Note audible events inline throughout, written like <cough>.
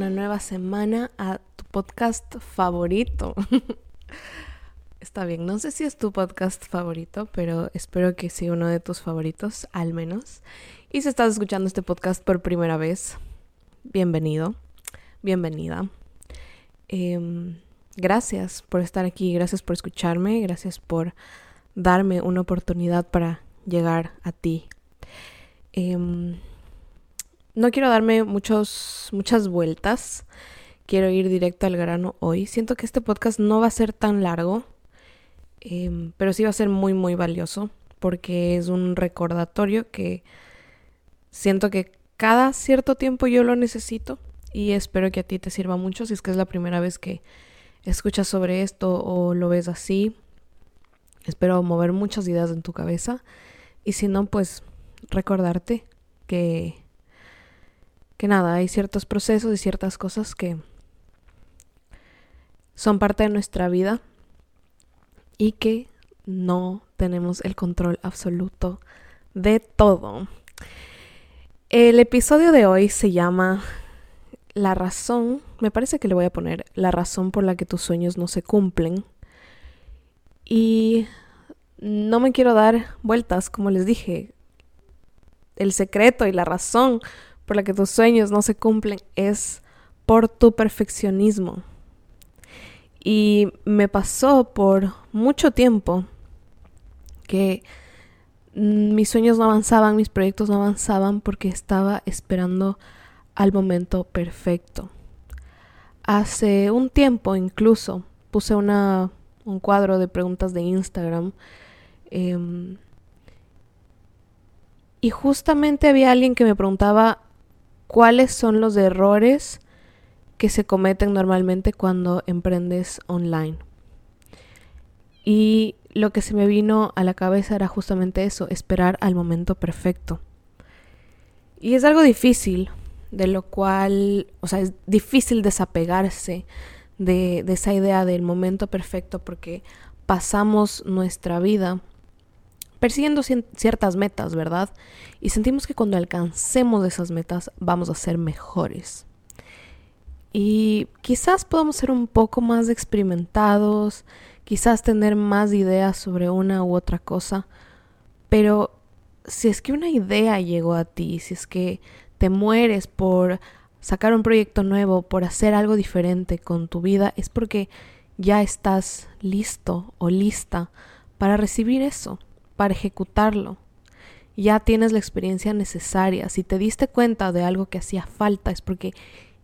Una nueva semana a tu podcast favorito. <laughs> Está bien, no sé si es tu podcast favorito, pero espero que sea uno de tus favoritos, al menos. Y si estás escuchando este podcast por primera vez, bienvenido, bienvenida. Em, gracias por estar aquí, gracias por escucharme, gracias por darme una oportunidad para llegar a ti. Em, no quiero darme muchos, muchas vueltas. Quiero ir directo al grano hoy. Siento que este podcast no va a ser tan largo, em, pero sí va a ser muy, muy valioso porque es un recordatorio que siento que cada cierto tiempo yo lo necesito y espero que a ti te sirva mucho si es que es la primera vez que escuchas sobre esto o lo ves así. Espero mover muchas ideas en tu cabeza y si no, pues recordarte que que nada, hay ciertos procesos y ciertas cosas que son parte de nuestra vida y que no tenemos el control absoluto de todo. El episodio de hoy se llama La razón, me parece que le voy a poner la razón por la que tus sueños no se cumplen. Y no me quiero dar vueltas, como les dije. El secreto y la razón por la que tus sueños no se cumplen es por tu perfeccionismo. Y me pasó por mucho tiempo que mis sueños no avanzaban, mis proyectos no avanzaban porque estaba esperando al momento perfecto. Hace un tiempo incluso puse una, un cuadro de preguntas de Instagram em, y justamente había alguien que me preguntaba cuáles son los errores que se cometen normalmente cuando emprendes online. Y lo que se me vino a la cabeza era justamente eso, esperar al momento perfecto. Y es algo difícil, de lo cual, o sea, es difícil desapegarse de, de esa idea del momento perfecto porque pasamos nuestra vida persiguiendo ciertas metas, ¿verdad? Y sentimos que cuando alcancemos esas metas vamos a ser mejores. Y quizás podamos ser un poco más experimentados, quizás tener más ideas sobre una u otra cosa, pero si es que una idea llegó a ti, si es que te mueres por sacar un proyecto nuevo, por hacer algo diferente con tu vida, es porque ya estás listo o lista para recibir eso para ejecutarlo. Ya tienes la experiencia necesaria. Si te diste cuenta de algo que hacía falta es porque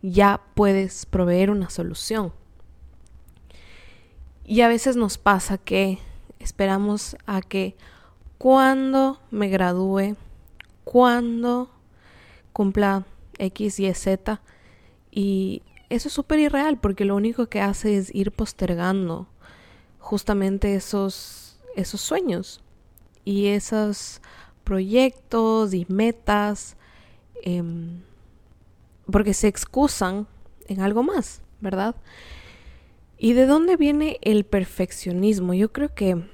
ya puedes proveer una solución. Y a veces nos pasa que esperamos a que cuando me gradúe, cuando cumpla X, Y, Z, y eso es súper irreal porque lo único que hace es ir postergando justamente esos, esos sueños y esos proyectos y metas em, porque se excusan en algo más, ¿verdad? ¿Y de dónde viene el perfeccionismo? Yo creo que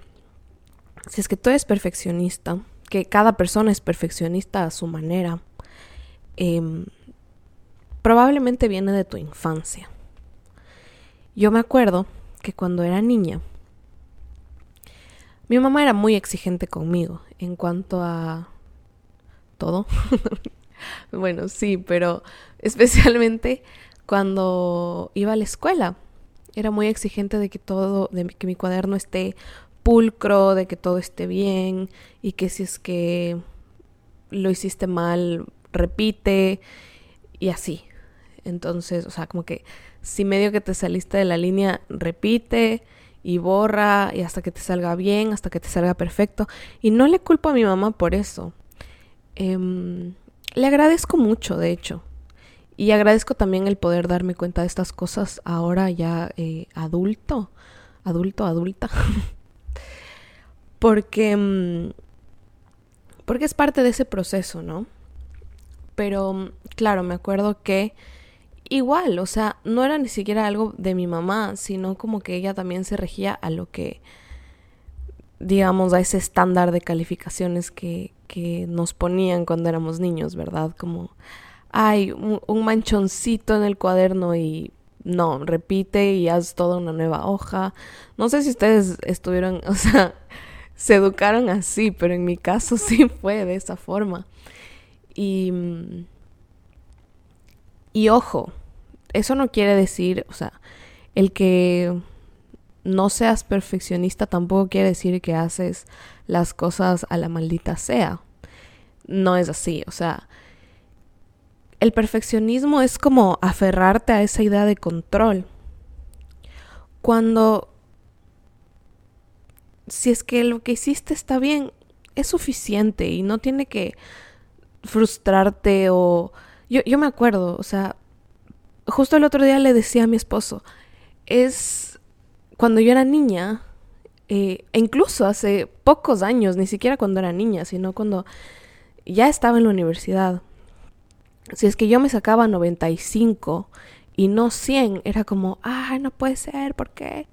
si es que tú eres perfeccionista, que cada persona es perfeccionista a su manera, em, probablemente viene de tu infancia. Yo me acuerdo que cuando era niña, mi mamá era muy exigente conmigo en cuanto a todo. <laughs> bueno, sí, pero especialmente cuando iba a la escuela. Era muy exigente de que todo, de que mi cuaderno esté pulcro, de que todo esté bien y que si es que lo hiciste mal, repite y así. Entonces, o sea, como que si medio que te saliste de la línea, repite y borra y hasta que te salga bien, hasta que te salga perfecto. Y no le culpo a mi mamá por eso. Em, le agradezco mucho, de hecho. Y agradezco también el poder darme cuenta de estas cosas ahora ya eh, adulto, adulto, adulta. <laughs> porque, em, porque es parte de ese proceso, ¿no? Pero claro, me acuerdo que igual, o sea, no era ni siquiera algo de mi mamá, sino como que ella también se regía a lo que, digamos, a ese estándar de calificaciones que, que nos ponían cuando éramos niños, ¿verdad? Como, hay un, manchoncito en el cuaderno y no, repite y haz toda una nueva hoja. No sé si ustedes estuvieron, <laughs> o sea, se educaron así, pero en mi caso sí fue de esa forma. Y, y ojo, eso no quiere decir, o sea, el que no seas perfeccionista tampoco quiere decir que haces las cosas a la maldita sea. No es así, o sea, el perfeccionismo es como aferrarte a esa idea de control. Cuando si es que lo que hiciste está bien, es suficiente y no tiene que frustrarte o... Yo, yo me acuerdo, o sea, justo el otro día le decía a mi esposo, es cuando yo era niña, eh, e incluso hace pocos años, ni siquiera cuando era niña, sino cuando ya estaba en la universidad. Si es que yo me sacaba 95 y no 100, era como, ay, no puede ser, ¿por qué?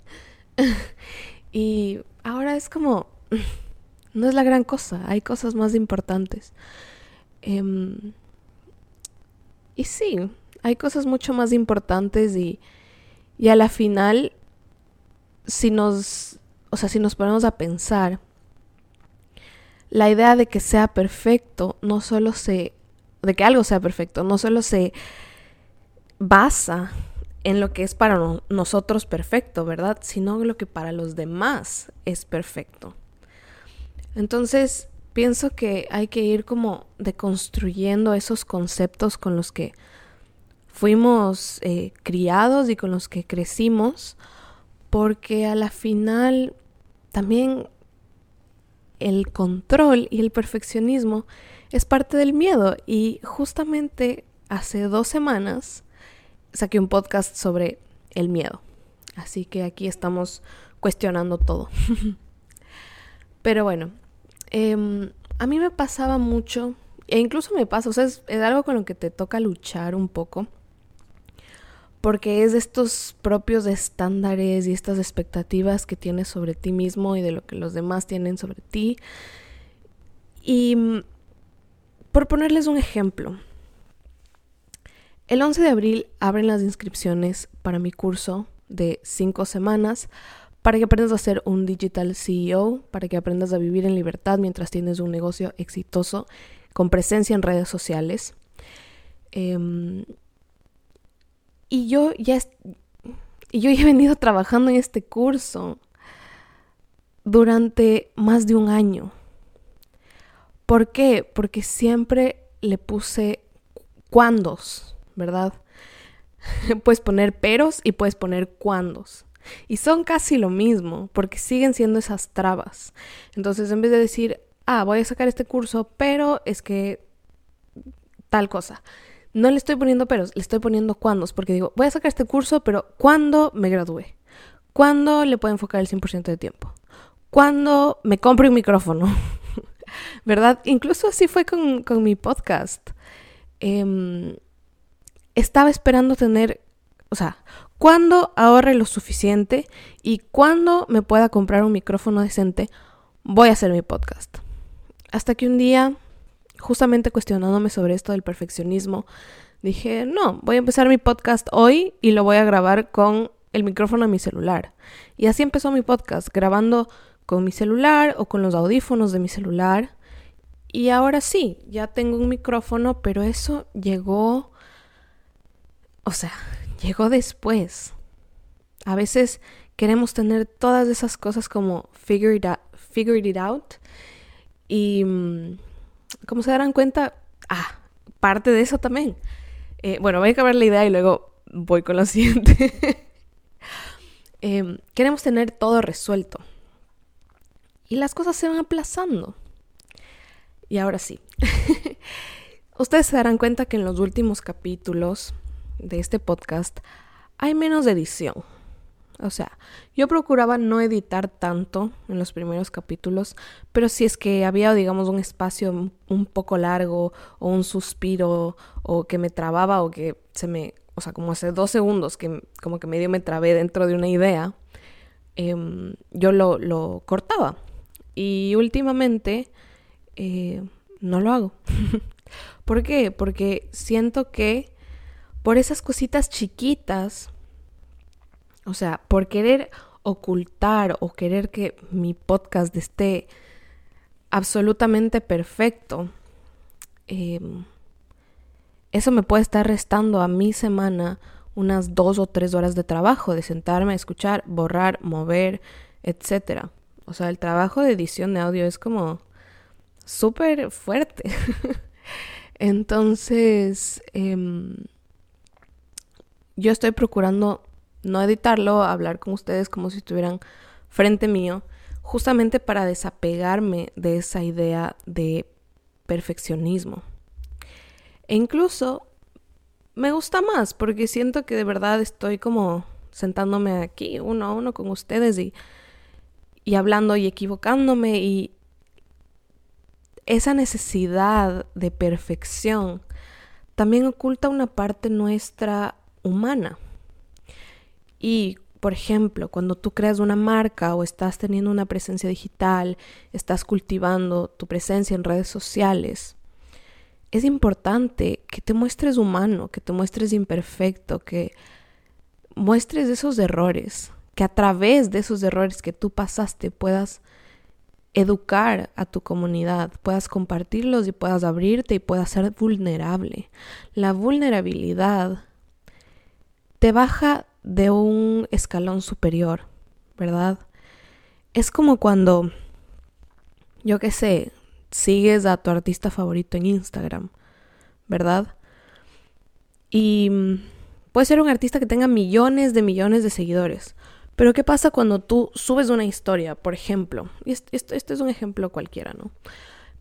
<laughs> y ahora es como, <laughs> no es la gran cosa, hay cosas más importantes. Em, y sí, hay cosas mucho más importantes y, y a la final, si nos, o sea, si nos ponemos a pensar, la idea de que sea perfecto no solo se, de que algo sea perfecto, no solo se basa en lo que es para nosotros perfecto, ¿verdad? Sino lo que para los demás es perfecto. Entonces, pienso que hay que ir como deconstruyendo esos conceptos con los que fuimos eh, criados y con los que crecimos, porque a la final también el control y el perfeccionismo es parte del miedo y justamente hace dos semanas saqué un podcast sobre el miedo. Así que aquí estamos cuestionando todo. <laughs> Pero bueno, em, a mí me pasaba mucho, e incluso me pasa, o sea, es, algo con lo que te toca luchar un poco, porque es de estos propios estándares y estas expectativas que tienes sobre ti mismo y de lo que los demás tienen sobre ti. Y mm, por ponerles un ejemplo, el 11 de abril abren las inscripciones para mi curso de 5 semanas para que aprendas a ser un digital CEO, para que aprendas a vivir en libertad mientras tienes un negocio exitoso con presencia en redes sociales. Em, y yo ya y yo he venido trabajando en este curso durante más de un año. ¿Por qué? Porque siempre le puse cuándos. ¿verdad? <laughs> puedes poner peros y puedes poner cuándos. Y son casi lo mismo, porque siguen siendo esas trabas. Entonces, en vez de decir, ah, voy a sacar este curso, pero es que tal cosa. No le estoy poniendo peros, le estoy poniendo cuándos, porque digo, voy a sacar este curso, pero ¿cuándo me gradúe? ¿Cuándo le puedo enfocar el 100% de tiempo? ¿Cuándo me compro un micrófono? <laughs> ¿Verdad? Incluso así fue con, con mi podcast. Eh, estaba esperando tener, o sea, cuando ahorre lo suficiente y cuando me pueda comprar un micrófono decente, voy a hacer mi podcast. Hasta que un día, justamente cuestionándome sobre esto del perfeccionismo, dije, no, voy a empezar mi podcast hoy y lo voy a grabar con el micrófono de mi celular. Y así empezó mi podcast, grabando con mi celular o con los audífonos de mi celular. Y ahora sí, ya tengo un micrófono, pero eso llegó o sea, llegó después. A veces queremos tener todas esas cosas como figured, it out. Y mm, como se darán cuenta, ah, parte de eso también. Eh, bueno, voy a acabar la idea y luego voy con lo <laughs> siguiente. Em, queremos tener todo resuelto. Y las cosas se van aplazando. Y ahora sí. <laughs> Ustedes se darán cuenta que en los últimos capítulos de este podcast hay menos edición. O sea, yo procuraba no editar tanto en los primeros capítulos, pero si es que había, digamos, un espacio un poco largo o un suspiro o que me trababa o que se me, o sea, como hace dos segundos que como que medio me trabé dentro de una idea, em, yo lo, lo, cortaba. Y últimamente eh, no lo hago. <laughs> ¿Por qué? Porque siento que por esas cositas chiquitas, o sea, por querer ocultar o querer que mi podcast esté absolutamente perfecto, em, eso me puede estar restando a mi semana unas dos o tres horas de trabajo, de sentarme a escuchar, borrar, mover, etc. O sea, el trabajo de edición de audio es como súper fuerte. <laughs> Entonces, em, yo estoy procurando no editarlo, hablar con ustedes como si estuvieran frente mío, justamente para desapegarme de esa idea de perfeccionismo. E incluso me gusta más porque siento que de verdad estoy como sentándome aquí uno a uno con ustedes y, y hablando y equivocándome y esa necesidad de perfección también oculta una parte nuestra humana. Y, por ejemplo, cuando tú creas una marca o estás teniendo una presencia digital, estás cultivando tu presencia en redes sociales, es importante que te muestres humano, que te muestres imperfecto, que muestres esos errores, que a través de esos errores que tú pasaste puedas educar a tu comunidad, puedas compartirlos y puedas abrirte y puedas ser vulnerable. La vulnerabilidad te baja de un escalón superior, ¿verdad? Es como cuando, yo qué sé, sigues a tu artista favorito en Instagram, ¿verdad? Y mm, puede ser un artista que tenga millones de millones de seguidores. Pero ¿qué pasa cuando tú subes una historia, por ejemplo? Y esto es un ejemplo cualquiera, ¿no?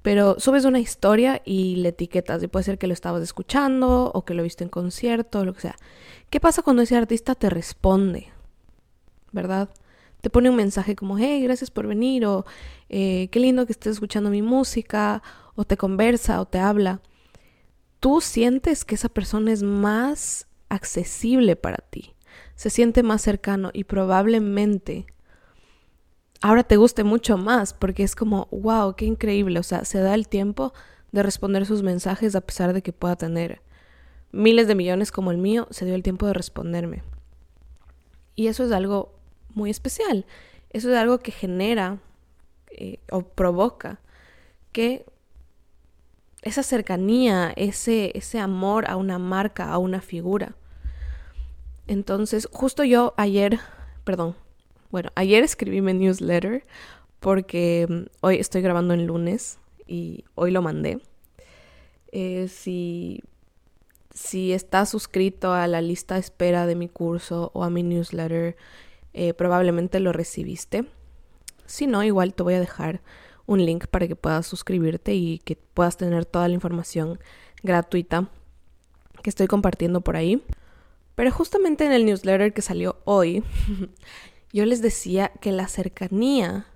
Pero subes una historia y le etiquetas, y puede ser que lo estabas escuchando o que lo viste en concierto, lo que sea. ¿Qué pasa cuando ese artista te responde? ¿Verdad? Te pone un mensaje como, hey, gracias por venir, o eh, qué lindo que estés escuchando mi música, o te conversa, o te habla. Tú sientes que esa persona es más accesible para ti, se siente más cercano y probablemente ahora te guste mucho más porque es como, wow, qué increíble, o sea, se da el tiempo de responder sus mensajes a pesar de que pueda tener miles de millones como el mío, se dio el tiempo de responderme. Y eso es algo muy especial, eso es algo que genera eh, o provoca que esa cercanía, ese, ese amor a una marca, a una figura. Entonces, justo yo ayer, perdón, bueno, ayer escribí mi newsletter porque mm, hoy estoy grabando en lunes y hoy lo mandé. Eh, si, si estás suscrito a la lista de espera de mi curso o a mi newsletter, eh, probablemente lo recibiste. Si no, igual te voy a dejar un link para que puedas suscribirte y que puedas tener toda la información gratuita que estoy compartiendo por ahí. Pero justamente en el newsletter que salió hoy, <laughs> yo les decía que la cercanía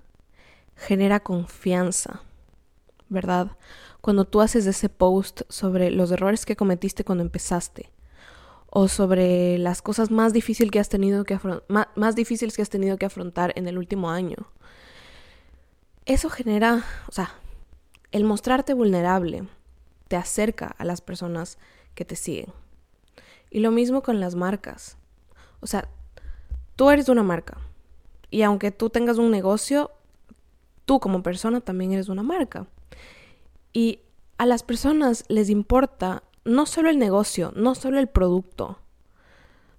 genera confianza, ¿verdad? Cuando tú haces ese post sobre los errores que cometiste cuando empezaste o sobre las cosas más, difíciles que has tenido que más difíciles que has tenido que afrontar en el último año. Eso genera, o sea, el mostrarte vulnerable te acerca a las personas que te siguen. Y lo mismo con las marcas. O sea, tú eres una marca. Y aunque tú tengas un negocio, tú como persona también eres una marca. Y a las personas les importa no solo el negocio, no solo el producto,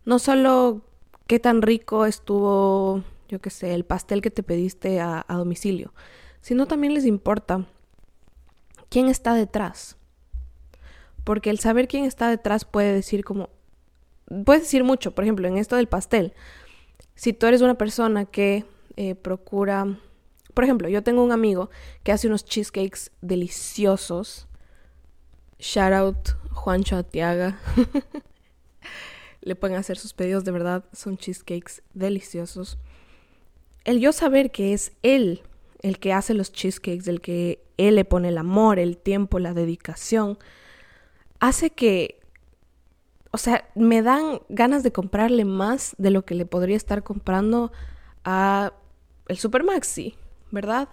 no solo qué tan rico estuvo, yo qué sé, el pastel que te pediste a, a domicilio, sino también les importa quién está detrás. Porque el saber quién está detrás puede decir como, puede decir mucho, por ejemplo, en esto del pastel. Si tú eres una persona que eh, procura, por ejemplo, yo tengo un amigo que hace unos cheesecakes deliciosos. Shout out Juancho Atiaga. <laughs> Le pueden hacer sus pedidos, de verdad, son cheesecakes deliciosos. El yo saber que es él el que hace los cheesecakes, el que él le pone el amor, el tiempo, la dedicación, hace que o sea, me dan ganas de comprarle más de lo que le podría estar comprando a el Supermaxi, ¿verdad?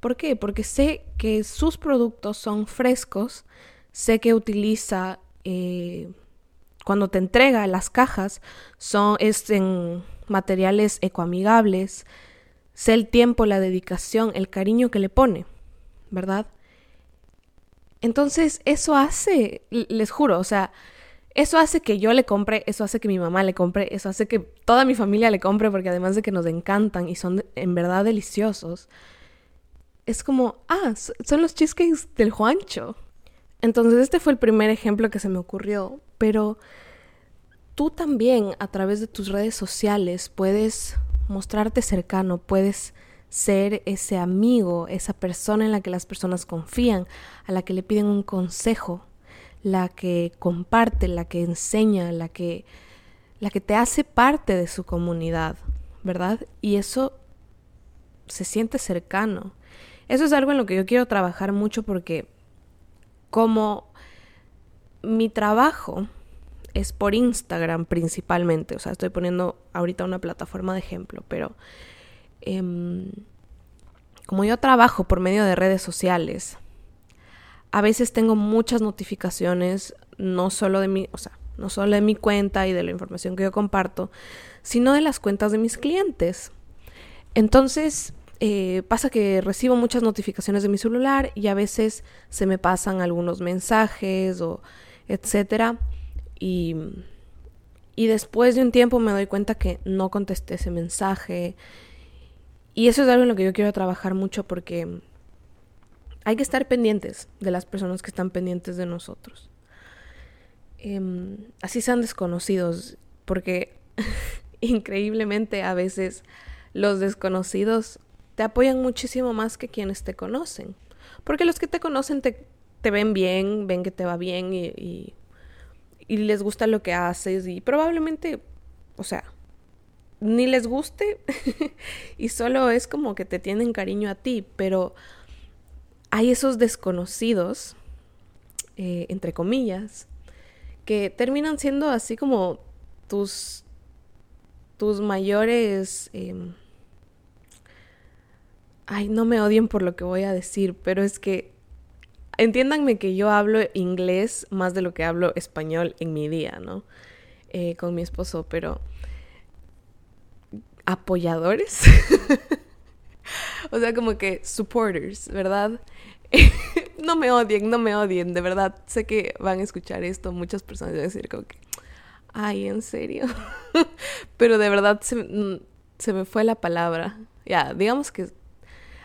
¿Por qué? Porque sé que sus productos son frescos, sé que utiliza, eh, cuando te entrega las cajas, son es en materiales ecoamigables, sé el tiempo, la dedicación, el cariño que le pone, ¿verdad? Entonces, eso hace, les juro, o sea, eso hace que yo le compre, eso hace que mi mamá le compre, eso hace que toda mi familia le compre, porque además de que nos encantan y son en verdad deliciosos, es como, ah, son los cheesecakes del Juancho. Entonces este fue el primer ejemplo que se me ocurrió, pero tú también a través de tus redes sociales puedes mostrarte cercano, puedes ser ese amigo, esa persona en la que las personas confían, a la que le piden un consejo, la que comparte, la que enseña, la que, la que te hace parte de su comunidad, ¿verdad? Y eso se siente cercano. Eso es algo en lo que yo quiero trabajar mucho porque como mi trabajo es por Instagram principalmente, o sea, estoy poniendo ahorita una plataforma de ejemplo, pero em, como yo trabajo por medio de redes sociales, a veces tengo muchas notificaciones, no solo de mi, o sea, no solo de mi cuenta y de la información que yo comparto, sino de las cuentas de mis clientes. Entonces, eh, pasa que recibo muchas notificaciones de mi celular y a veces se me pasan algunos mensajes o etcétera. Y, y después de un tiempo me doy cuenta que no contesté ese mensaje. Y eso es algo en lo que yo quiero trabajar mucho porque hay que estar pendientes de las personas que están pendientes de nosotros. Em, así sean desconocidos, porque <laughs> increíblemente a veces los desconocidos te apoyan muchísimo más que quienes te conocen. Porque los que te conocen te, te ven bien, ven que te va bien y, y, y les gusta lo que haces y probablemente, o sea, ni les guste <laughs> y solo es como que te tienen cariño a ti, pero hay esos desconocidos, eh, entre comillas, que terminan siendo así como tus, tus mayores... Em, ay, no me odien por lo que voy a decir, pero es que entiéndanme que yo hablo inglés más de lo que hablo español en mi día, ¿no? Eh, con mi esposo, pero apoyadores. <laughs> o sea, como que supporters, ¿verdad? <laughs> no me odien, no me odien, de verdad. Sé que van a escuchar esto, muchas personas van a decir como que, ay, en serio. <laughs> Pero de verdad se, mm, se, me fue la palabra. Ya, digamos que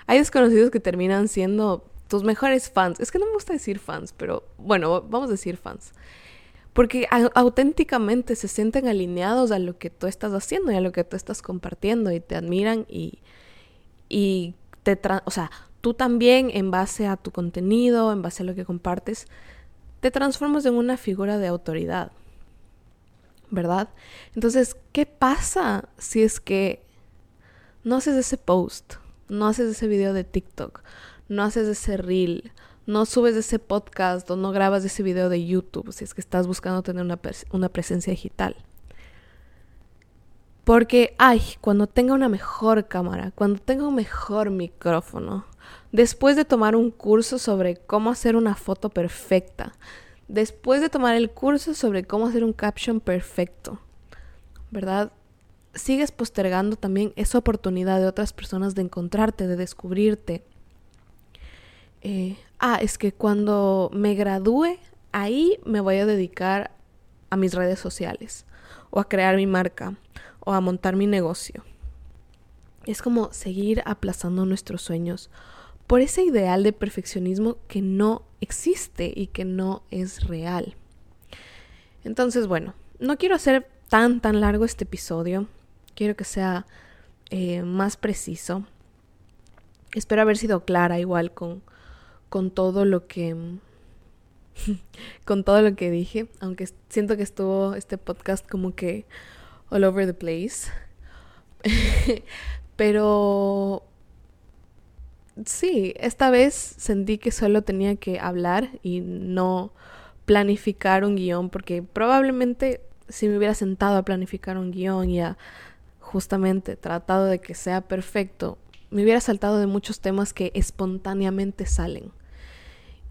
hay desconocidos que terminan siendo tus mejores fans. Es que no me gusta decir fans, pero bueno, vamos a decir fans. Porque auténticamente se sienten alineados a lo que tú estás haciendo y a lo que tú estás compartiendo y te admiran y, y te... O sea, tú también en base a tu contenido, en base a lo que compartes, te transformas en una figura de autoridad. ¿Verdad? Entonces, ¿qué pasa si es que no haces ese post, no haces ese video de TikTok, no haces ese reel, no subes ese podcast o no grabas ese video de YouTube si es que estás buscando tener una, una presencia digital? Porque, ay, cuando tenga una mejor cámara, cuando tenga un mejor micrófono, después de tomar un curso sobre cómo hacer una foto perfecta, después de tomar el curso sobre cómo hacer un caption perfecto, ¿verdad? Sigues postergando también esa oportunidad de otras personas de encontrarte, de descubrirte. Eh, ah, es que cuando me gradúe, ahí me voy a dedicar a mis redes sociales, o a crear mi marca, o a montar mi negocio. Es como seguir aplazando nuestros sueños por ese ideal de perfeccionismo que no existe y que no es real. Entonces, bueno, no quiero hacer tan, tan largo este episodio. Quiero que sea eh, más preciso. Espero haber sido clara igual con, con todo lo que <laughs> con todo lo que dije, aunque siento que estuvo este podcast como que all over the place. <laughs> Pero sí, esta vez sentí que solo tenía que hablar y no planificar un guion, porque probablemente si me hubiera sentado a planificar un guion y a justamente tratado de que sea perfecto, me hubiera saltado de muchos temas que espontáneamente salen.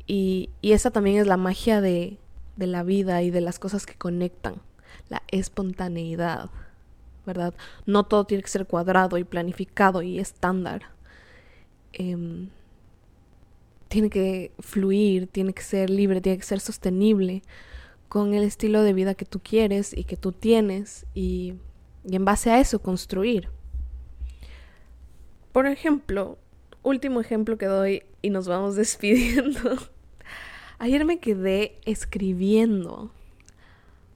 Y, y esa también es la magia de, de la vida y de las cosas que conectan, la espontaneidad, ¿verdad? No todo tiene que ser cuadrado y planificado y estándar. Em, tiene que fluir, tiene que ser libre, tiene que ser sostenible con el estilo de vida que tú quieres y que tú tienes y, y en base a eso construir. Por ejemplo, último ejemplo que doy y nos vamos <laughs> despidiendo. Ayer me quedé escribiendo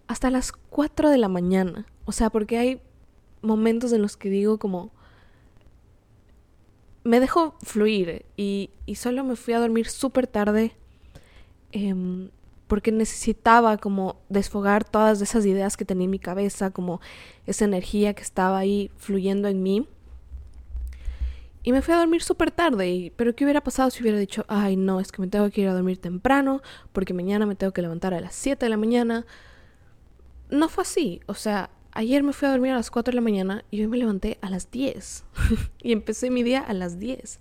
hasta las 4 de la mañana. O sea, porque hay momentos en los que digo como... Me dejo fluir y, y solo me fui a dormir súper tarde eh, porque necesitaba como desfogar todas esas ideas que tenía en mi cabeza, como esa energía que estaba ahí fluyendo en mí. Y me fui a dormir súper tarde, y, pero ¿qué hubiera pasado si hubiera dicho, ay no, es que me tengo que ir a dormir temprano, porque mañana me tengo que levantar a las 7 de la mañana? No fue así, o sea, ayer me fui a dormir a las 4 de la mañana y hoy me levanté a las 10 <laughs> y empecé mi día a las 10.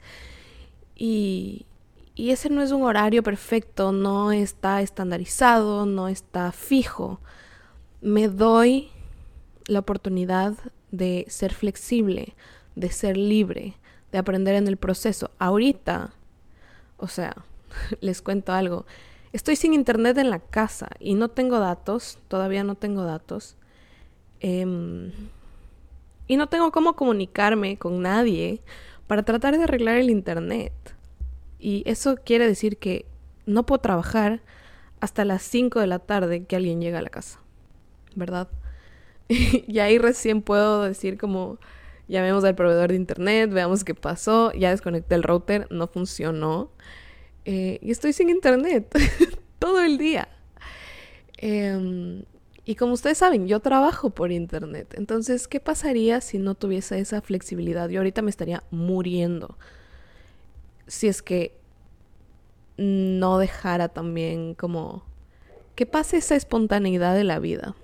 Y, y ese no es un horario perfecto, no está estandarizado, no está fijo. Me doy la oportunidad de ser flexible, de ser libre, de aprender en el proceso. Ahorita, o sea, <laughs> les cuento algo. Estoy sin internet en la casa y no tengo datos, todavía no tengo datos. Eh, y no tengo cómo comunicarme con nadie para tratar de arreglar el internet. Y eso quiere decir que no puedo trabajar hasta las 5 de la tarde que alguien llega a la casa, ¿verdad? <laughs> y ahí recién puedo decir como, llamemos al proveedor de internet, veamos qué pasó, ya desconecté el router, no funcionó. Eh, y estoy sin internet <laughs> todo el día. Eh, y como ustedes saben, yo trabajo por internet. Entonces, ¿qué pasaría si no tuviese esa flexibilidad? Yo ahorita me estaría muriendo. Si es que no dejara también como que pase esa espontaneidad de la vida.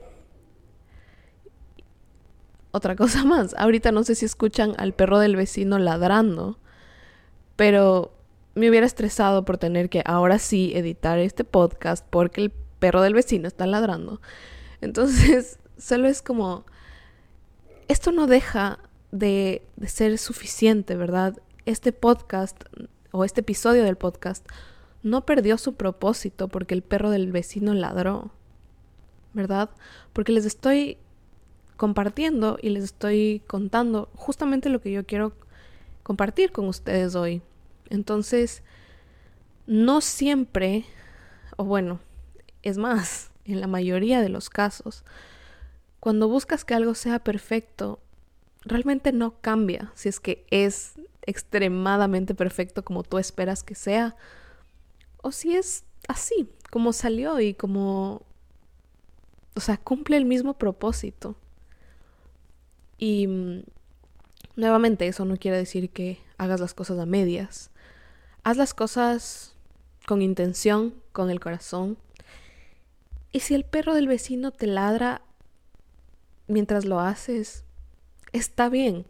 Otra <laughs> cosa más, ahorita no sé si escuchan al perro del vecino ladrando, pero me hubiera estresado por tener que ahora sí editar este podcast porque el perro del vecino está ladrando. Entonces, <laughs> solo es como, esto no deja de, ser suficiente, ¿verdad? Este podcast o este episodio del podcast no perdió su propósito porque el perro del vecino ladró, ¿verdad? Porque les estoy compartiendo y les estoy contando justamente lo que yo quiero compartir con ustedes hoy. Entonces, no siempre, o bueno, es más, en la mayoría de los casos, cuando buscas que algo sea perfecto, realmente no cambia si es que es extremadamente perfecto como tú esperas que sea, o si es así, como salió y como, o sea, cumple el mismo propósito. Y mm, nuevamente eso no quiere decir que hagas las cosas a medias. Haz las cosas con intención, con el corazón. Y si el perro del vecino te ladra mientras lo haces, está bien,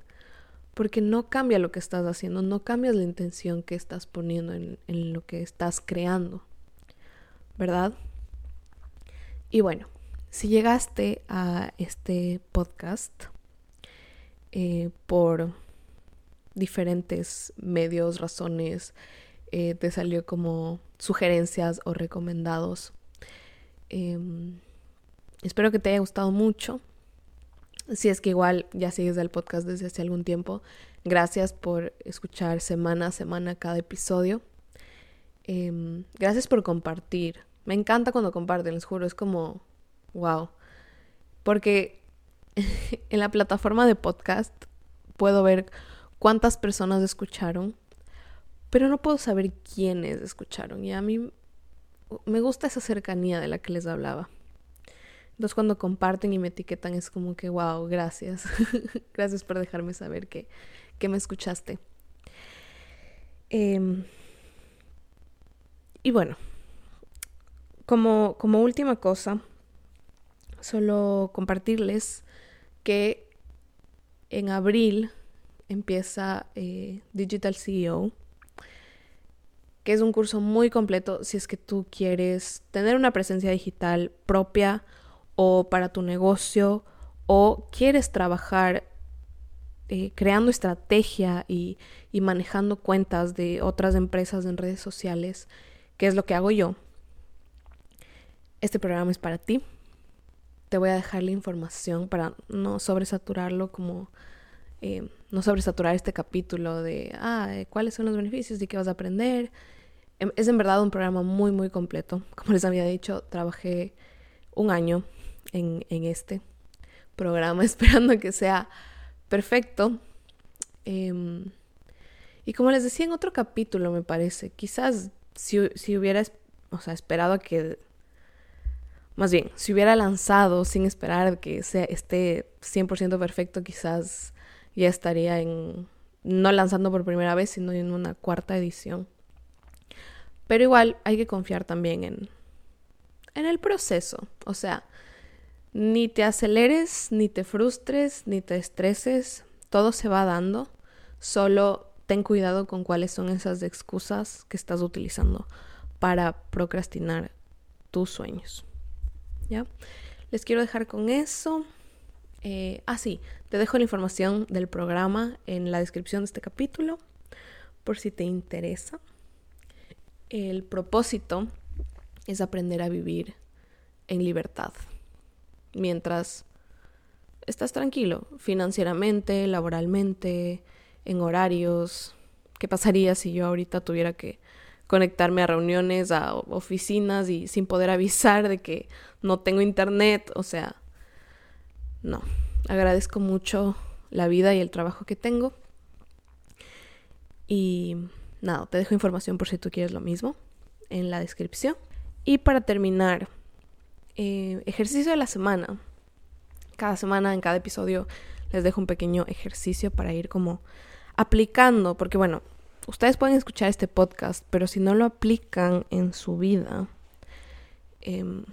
porque no cambia lo que estás haciendo, no cambias la intención que estás poniendo en, en lo que estás creando, ¿verdad? Y bueno, si llegaste a este podcast, eh, por diferentes medios, razones, eh, te salió como sugerencias o recomendados. Em, espero que te haya gustado mucho. Si es que igual ya sigues el podcast desde hace algún tiempo, gracias por escuchar semana a semana cada episodio. Em, gracias por compartir. Me encanta cuando comparten, les juro, es como, wow. Porque <laughs> en la plataforma de podcast puedo ver cuántas personas escucharon, pero no puedo saber quiénes escucharon. Y a mí me gusta esa cercanía de la que les hablaba. Entonces cuando comparten y me etiquetan es como que, wow, gracias. <laughs> gracias por dejarme saber que, que me escuchaste. Em, y bueno, como, como última cosa, solo compartirles que en abril empieza eh, Digital CEO, que es un curso muy completo si es que tú quieres tener una presencia digital propia o para tu negocio o quieres trabajar eh, creando estrategia y, y manejando cuentas de otras empresas en redes sociales, que es lo que hago yo. Este programa es para ti. Te voy a dejar la información para no sobresaturarlo como eh, no sobresaturar este capítulo de, ah, eh, cuáles son los beneficios y qué vas a aprender. Em, es en verdad un programa muy, muy completo. Como les había dicho, trabajé un año en, en este programa <laughs> esperando que sea perfecto. Em, y como les decía en otro capítulo, me parece, quizás si, si hubiera o sea, esperado a que más bien, si hubiera lanzado sin esperar que sea, esté 100% perfecto, quizás ya estaría en, no lanzando por primera vez, sino en una cuarta edición. Pero igual hay que confiar también en, en el proceso. O sea, ni te aceleres, ni te frustres, ni te estreses. Todo se va dando. Solo ten cuidado con cuáles son esas excusas que estás utilizando para procrastinar tus sueños. ¿Ya? Les quiero dejar con eso. Eh, ah, sí, te dejo la información del programa en la descripción de este capítulo, por si te interesa. El propósito es aprender a vivir en libertad, mientras estás tranquilo financieramente, laboralmente, en horarios. ¿Qué pasaría si yo ahorita tuviera que conectarme a reuniones, a oficinas y sin poder <laughs> avisar de que no tengo internet? O sea, no. Agradezco mucho la vida y el trabajo que tengo. Y nada, te dejo información por si tú quieres lo mismo en la descripción. Y para terminar, eh, ejercicio de la semana. Cada semana, en cada episodio, les dejo un pequeño ejercicio para ir como aplicando, porque bueno, ustedes pueden escuchar este podcast, pero si no lo aplican en su vida, em,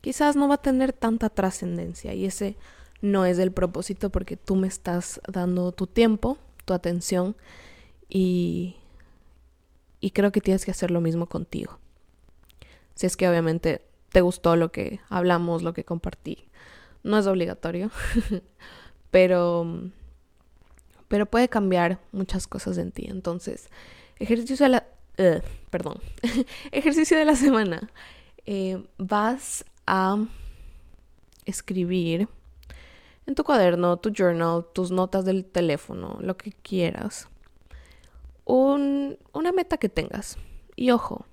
quizás no va a tener tanta trascendencia y ese no es el propósito porque tú me estás dando tu tiempo, tu atención y, y creo que tienes que hacer lo mismo contigo. Si es que obviamente te gustó lo que hablamos, lo que compartí. No es obligatorio, <laughs> pero, pero puede cambiar muchas cosas en ti. Entonces, ejercicio de la... perdón. <laughs> ejercicio de la semana. Eh, vas a escribir en tu cuaderno, tu journal, tus notas del teléfono, lo que quieras, una meta que tengas. Y ojo,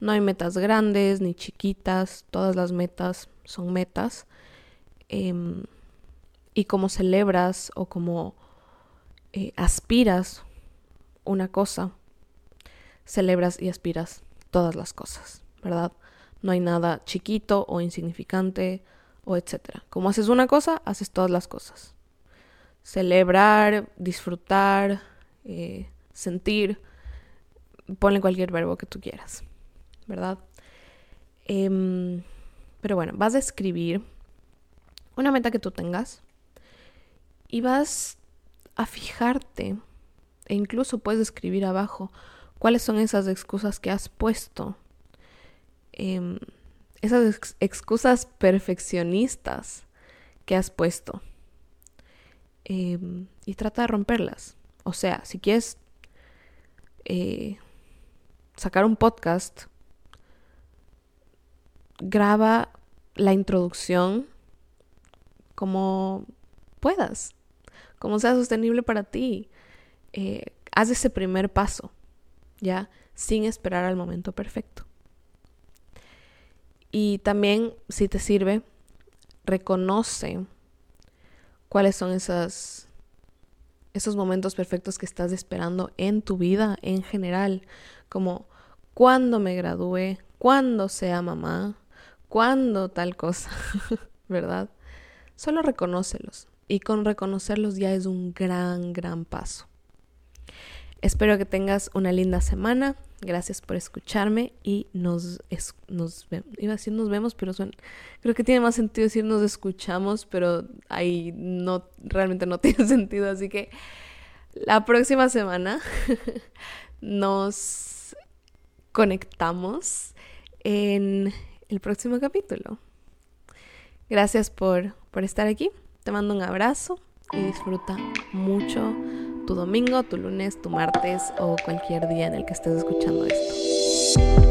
no hay metas grandes ni chiquitas, todas las metas son metas. Em, y como celebras o como eh, aspiras una cosa, celebras y aspiras todas las cosas, ¿verdad? No hay nada chiquito o insignificante o etcétera. Como haces una cosa, haces todas las cosas. Celebrar, disfrutar, eh, sentir, ponle cualquier verbo que tú quieras, ¿verdad? Em, pero bueno, vas a escribir una meta que tú tengas y vas a fijarte e incluso puedes escribir abajo cuáles son esas excusas que has puesto. Em, esas excusas perfeccionistas que has puesto. Em, y trata de romperlas. O sea, si quieres eh, sacar un podcast, graba la introducción como puedas, como sea sostenible para ti. Eh, haz ese primer paso, ¿ya? Sin esperar al momento perfecto. Y también, si te sirve, reconoce cuáles son esas, esos momentos perfectos que estás esperando en tu vida en general, como cuando me gradúe, cuando sea mamá, cuando tal cosa, <laughs> ¿verdad? Solo reconócelos. Y con reconocerlos ya es un gran, gran paso. Espero que tengas una linda semana. Gracias por escucharme y nos, vemos. Iba a decir nos vemos, pero creo que tiene más sentido decir nos escuchamos, pero ahí no, realmente no <laughs> tiene sentido. Así que la próxima semana <laughs> nos conectamos en el próximo capítulo. Gracias por, por estar aquí. Te mando un abrazo y disfruta mucho tu domingo, tu lunes, tu martes o cualquier día en el que estés escuchando esto.